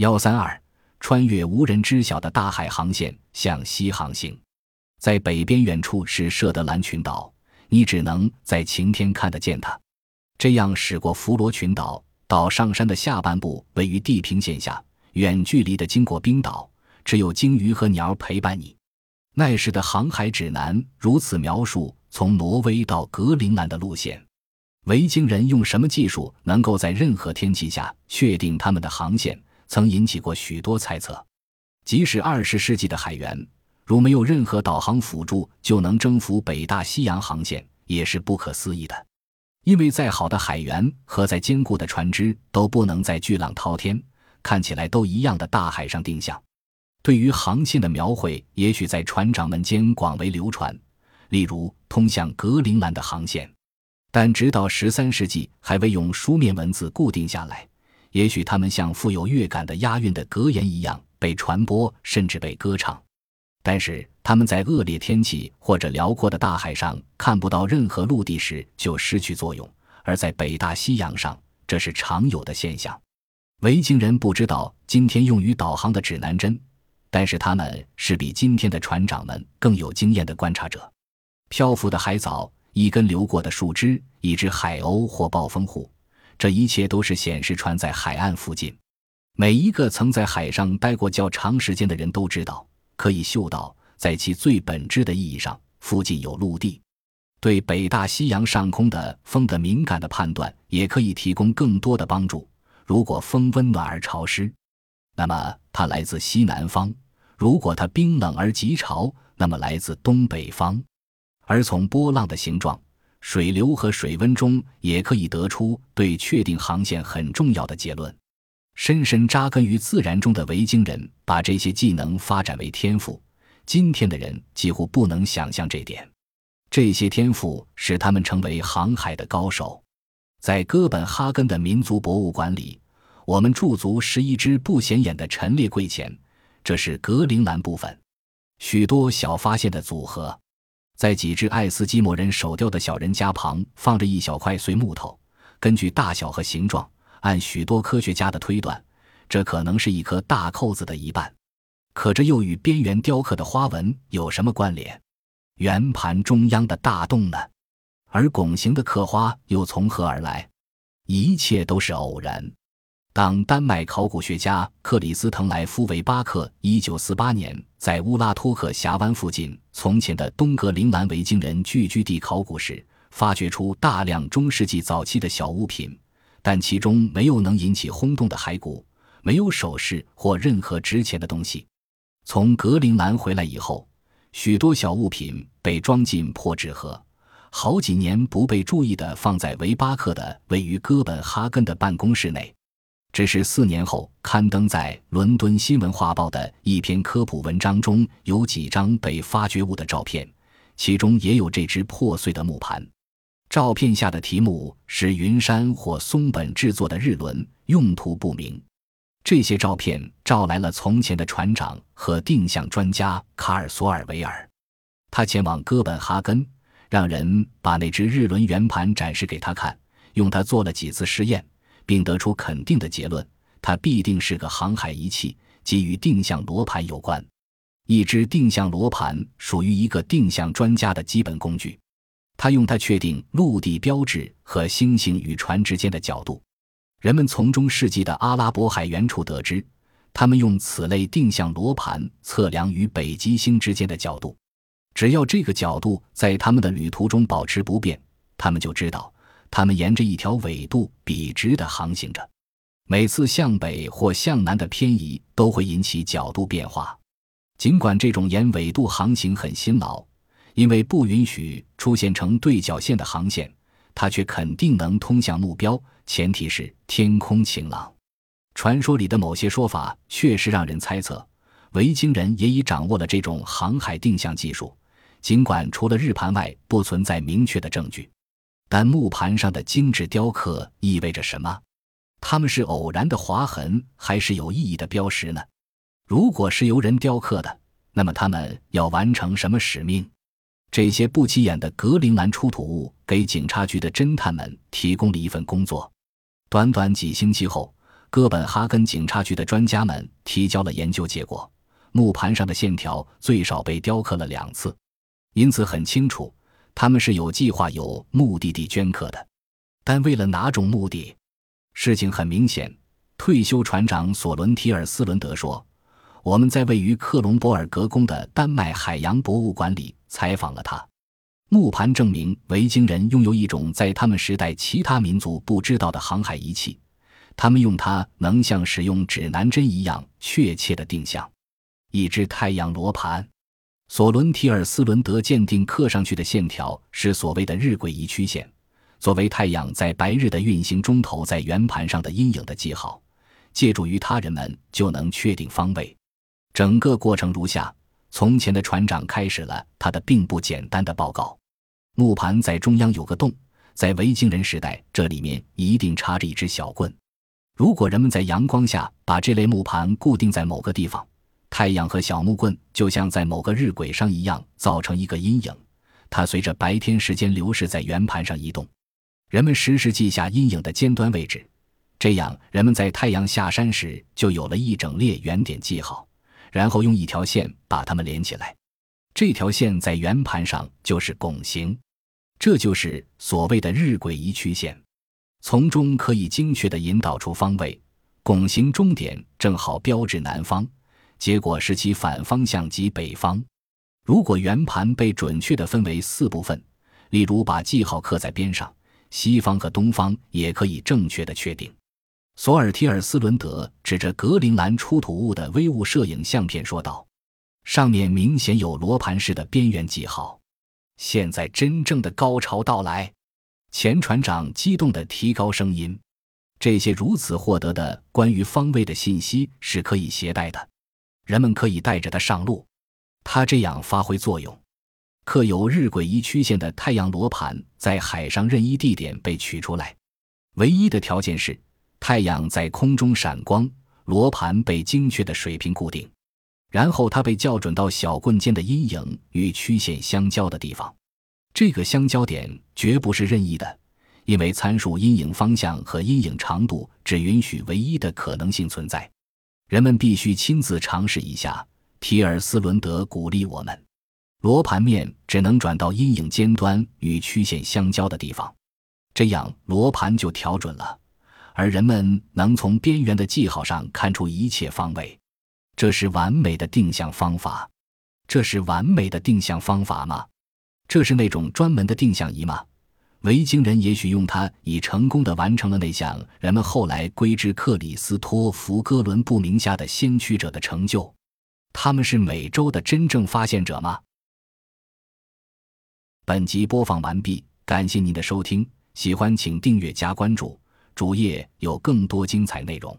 幺三二，穿越无人知晓的大海航线向西航行，在北边远处是舍德兰群岛，你只能在晴天看得见它。这样驶过弗罗群岛，岛上山的下半部位于地平线下，远距离的经过冰岛，只有鲸鱼和鸟陪伴你。那时的航海指南如此描述从挪威到格陵兰的路线。维京人用什么技术能够在任何天气下确定他们的航线？曾引起过许多猜测。即使二十世纪的海员，如没有任何导航辅助就能征服北大西洋航线，也是不可思议的。因为再好的海员和再坚固的船只都不能在巨浪滔天、看起来都一样的大海上定向。对于航线的描绘，也许在船长们间广为流传，例如通向格陵兰的航线，但直到十三世纪还未用书面文字固定下来。也许他们像富有乐感的押韵的格言一样被传播，甚至被歌唱，但是他们在恶劣天气或者辽阔的大海上看不到任何陆地时就失去作用，而在北大西洋上，这是常有的现象。维京人不知道今天用于导航的指南针，但是他们是比今天的船长们更有经验的观察者。漂浮的海藻，一根流过的树枝，一只海鸥或暴风虎。这一切都是显示船在海岸附近。每一个曾在海上待过较长时间的人都知道，可以嗅到，在其最本质的意义上，附近有陆地。对北大西洋上空的风的敏感的判断，也可以提供更多的帮助。如果风温暖而潮湿，那么它来自西南方；如果它冰冷而极潮，那么来自东北方。而从波浪的形状。水流和水温中也可以得出对确定航线很重要的结论。深深扎根于自然中的维京人把这些技能发展为天赋，今天的人几乎不能想象这点。这些天赋使他们成为航海的高手。在哥本哈根的民族博物馆里，我们驻足十一只不显眼的陈列柜前，这是格陵兰部分，许多小发现的组合。在几只爱斯基摩人手雕的小人家旁放着一小块碎木头，根据大小和形状，按许多科学家的推断，这可能是一颗大扣子的一半。可这又与边缘雕刻的花纹有什么关联？圆盘中央的大洞呢？而拱形的刻花又从何而来？一切都是偶然。当丹麦考古学家克里斯滕莱夫维巴克1948年在乌拉托克峡湾附近从前的东格陵兰维京人聚居地考古时，发掘出大量中世纪早期的小物品，但其中没有能引起轰动的骸骨，没有首饰或任何值钱的东西。从格陵兰回来以后，许多小物品被装进破纸盒，好几年不被注意地放在维巴克的位于哥本哈根的办公室内。只是四年后刊登在《伦敦新闻画报》的一篇科普文章中有几张被发掘物的照片，其中也有这只破碎的木盘。照片下的题目是云杉或松本制作的日轮，用途不明。这些照片召来了从前的船长和定向专家卡尔索尔维尔，他前往哥本哈根，让人把那只日轮圆盘展示给他看，用它做了几次试验。并得出肯定的结论，它必定是个航海仪器，即与定向罗盘有关。一只定向罗盘属于一个定向专家的基本工具，他用它确定陆地标志和星星与船之间的角度。人们从中世纪的阿拉伯海原处得知，他们用此类定向罗盘测量与北极星之间的角度。只要这个角度在他们的旅途中保持不变，他们就知道。他们沿着一条纬度笔直地航行着，每次向北或向南的偏移都会引起角度变化。尽管这种沿纬度航行很辛劳，因为不允许出现成对角线的航线，它却肯定能通向目标。前提是天空晴朗。传说里的某些说法确实让人猜测，维京人也已掌握了这种航海定向技术，尽管除了日盘外不存在明确的证据。但木盘上的精致雕刻意味着什么？它们是偶然的划痕，还是有意义的标识呢？如果是由人雕刻的，那么他们要完成什么使命？这些不起眼的格陵兰出土物给警察局的侦探们提供了一份工作。短短几星期后，哥本哈根警察局的专家们提交了研究结果，木盘上的线条最少被雕刻了两次，因此很清楚他们是有计划、有目的地镌刻的。但为了哪种目的？事情很明显。退休船长索伦提尔斯伦德说：“我们在位于克隆博尔格宫的丹麦海洋博物馆里采访了他。木盘证明维京人拥有一种在他们时代其他民族不知道的航海仪器，他们用它能像使用指南针一样确切的定向。一只太阳罗盘。索伦提尔斯伦德鉴定刻上去的线条是所谓的日晷仪曲线，作为太阳在白日的运行中投在圆盘上的阴影的记号。”借助于他人们就能确定方位。整个过程如下：从前的船长开始了他的并不简单的报告。木盘在中央有个洞，在维京人时代，这里面一定插着一支小棍。如果人们在阳光下把这类木盘固定在某个地方，太阳和小木棍就像在某个日晷上一样，造成一个阴影。它随着白天时间流逝在圆盘上移动。人们实时记下阴影的尖端位置。这样，人们在太阳下山时就有了一整列圆点记号，然后用一条线把它们连起来。这条线在圆盘上就是拱形，这就是所谓的日晷移曲线，从中可以精确地引导出方位。拱形终点正好标志南方，结果是其反方向及北方。如果圆盘被准确地分为四部分，例如把记号刻在边上，西方和东方也可以正确地确定。索尔提尔斯伦德指着格陵兰出土物的微物摄影相片说道：“上面明显有罗盘式的边缘记号。现在真正的高潮到来。”前船长激动地提高声音：“这些如此获得的关于方位的信息是可以携带的，人们可以带着它上路。它这样发挥作用：刻有日晷移曲线的太阳罗盘在海上任意地点被取出来，唯一的条件是。”太阳在空中闪光，罗盘被精确的水平固定，然后它被校准到小棍间的阴影与曲线相交的地方。这个相交点绝不是任意的，因为参数阴影方向和阴影长度只允许唯一的可能性存在。人们必须亲自尝试一下。提尔斯伦德鼓励我们：罗盘面只能转到阴影尖端与曲线相交的地方，这样罗盘就调准了。而人们能从边缘的记号上看出一切方位，这是完美的定向方法。这是完美的定向方法吗？这是那种专门的定向仪吗？维京人也许用它，已成功的完成了那项人们后来归之克里斯托弗·哥伦布名下的先驱者的成就。他们是美洲的真正发现者吗？本集播放完毕，感谢您的收听，喜欢请订阅加关注。主页有更多精彩内容。